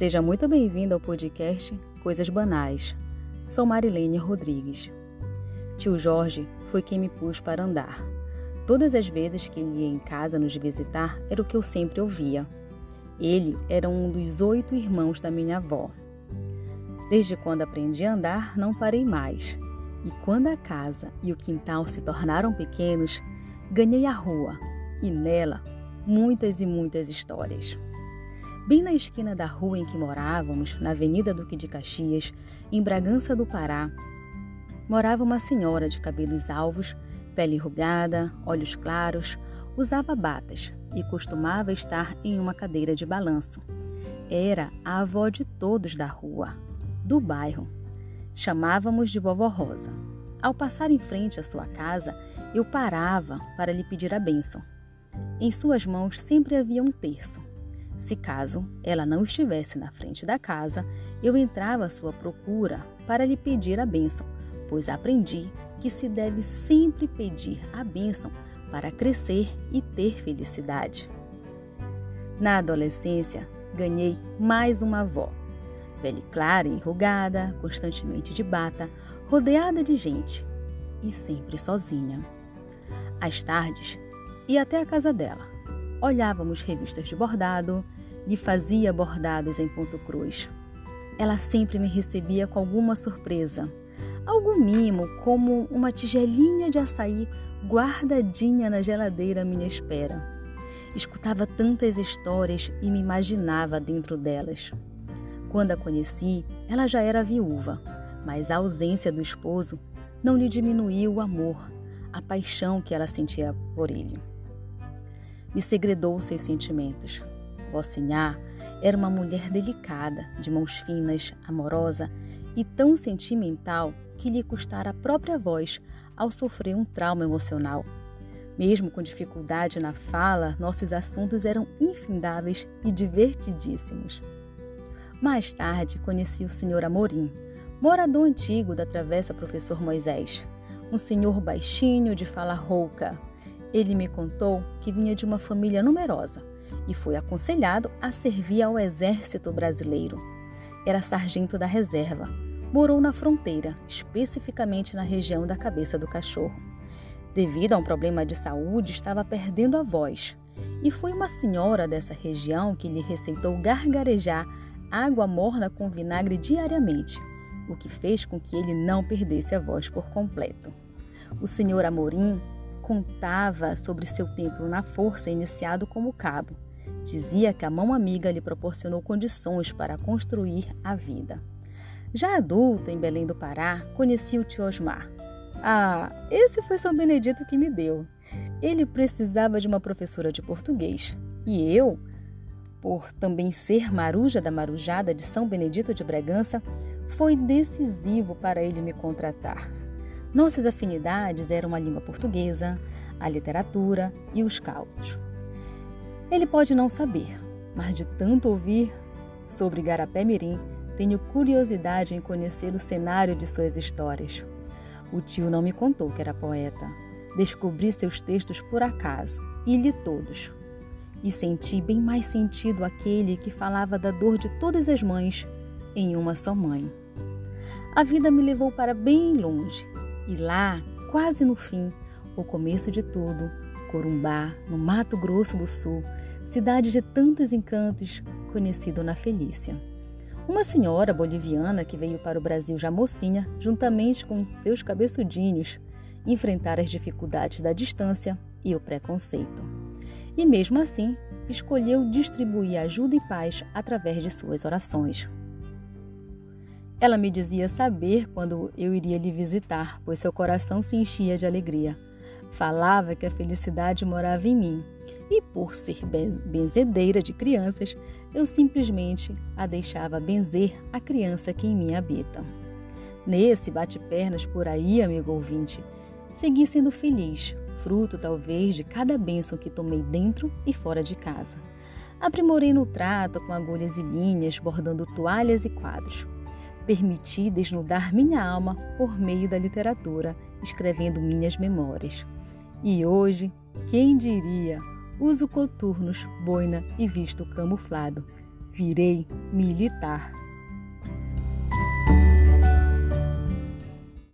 Seja muito bem-vindo ao podcast Coisas Banais. Sou Marilene Rodrigues. Tio Jorge foi quem me pôs para andar. Todas as vezes que ele ia em casa nos visitar, era o que eu sempre ouvia. Ele era um dos oito irmãos da minha avó. Desde quando aprendi a andar, não parei mais. E quando a casa e o quintal se tornaram pequenos, ganhei a rua e nela muitas e muitas histórias. Bem na esquina da rua em que morávamos, na Avenida Duque de Caxias, em Bragança do Pará, morava uma senhora de cabelos alvos, pele enrugada, olhos claros, usava batas e costumava estar em uma cadeira de balanço. Era a avó de todos da rua, do bairro. Chamávamos de Vovó Rosa. Ao passar em frente à sua casa, eu parava para lhe pedir a bênção. Em suas mãos sempre havia um terço. Se caso ela não estivesse na frente da casa, eu entrava à sua procura para lhe pedir a bênção, pois aprendi que se deve sempre pedir a bênção para crescer e ter felicidade. Na adolescência, ganhei mais uma avó. Pele clara e enrugada, constantemente de bata, rodeada de gente e sempre sozinha. Às tardes, ia até a casa dela. Olhávamos revistas de bordado, lhe fazia bordados em ponto cruz. Ela sempre me recebia com alguma surpresa, algum mimo, como uma tigelinha de açaí guardadinha na geladeira à minha espera. Escutava tantas histórias e me imaginava dentro delas. Quando a conheci, ela já era viúva, mas a ausência do esposo não lhe diminuiu o amor, a paixão que ela sentia por ele. Me segredou seus sentimentos. Vocinhar era uma mulher delicada, de mãos finas, amorosa e tão sentimental que lhe custara a própria voz ao sofrer um trauma emocional. Mesmo com dificuldade na fala, nossos assuntos eram infindáveis e divertidíssimos. Mais tarde, conheci o Sr. Amorim, morador antigo da Travessa Professor Moisés, um senhor baixinho de fala rouca. Ele me contou que vinha de uma família numerosa e foi aconselhado a servir ao exército brasileiro. Era sargento da reserva. Morou na fronteira, especificamente na região da cabeça do cachorro. Devido a um problema de saúde, estava perdendo a voz. E foi uma senhora dessa região que lhe receitou gargarejar água morna com vinagre diariamente o que fez com que ele não perdesse a voz por completo. O senhor Amorim contava sobre seu tempo na força iniciado como cabo. Dizia que a mão amiga lhe proporcionou condições para construir a vida. Já adulta, em Belém do Pará, conheci o tio Osmar. Ah, esse foi São Benedito que me deu. Ele precisava de uma professora de português. E eu, por também ser maruja da marujada de São Benedito de Bragança, foi decisivo para ele me contratar. Nossas afinidades eram a língua portuguesa, a literatura e os causos. Ele pode não saber, mas de tanto ouvir sobre Garapé Mirim, tenho curiosidade em conhecer o cenário de suas histórias. O tio não me contou que era poeta. Descobri seus textos por acaso e li todos. E senti bem mais sentido aquele que falava da dor de todas as mães em uma só mãe. A vida me levou para bem longe e lá, quase no fim, o começo de tudo, Corumbá, no Mato Grosso do Sul, cidade de tantos encantos, conhecido na Felícia. Uma senhora boliviana que veio para o Brasil já mocinha, juntamente com seus cabeçudinhos, enfrentar as dificuldades da distância e o preconceito. E mesmo assim, escolheu distribuir ajuda e paz através de suas orações. Ela me dizia saber quando eu iria lhe visitar, pois seu coração se enchia de alegria. Falava que a felicidade morava em mim, e por ser benzedeira de crianças, eu simplesmente a deixava benzer a criança que em mim habita. Nesse bate-pernas por aí, amigo ouvinte, segui sendo feliz, fruto talvez de cada bênção que tomei dentro e fora de casa. Aprimorei no trato com agulhas e linhas, bordando toalhas e quadros permiti desnudar minha alma por meio da literatura, escrevendo minhas memórias. E hoje, quem diria, uso coturnos, boina e visto camuflado, virei militar.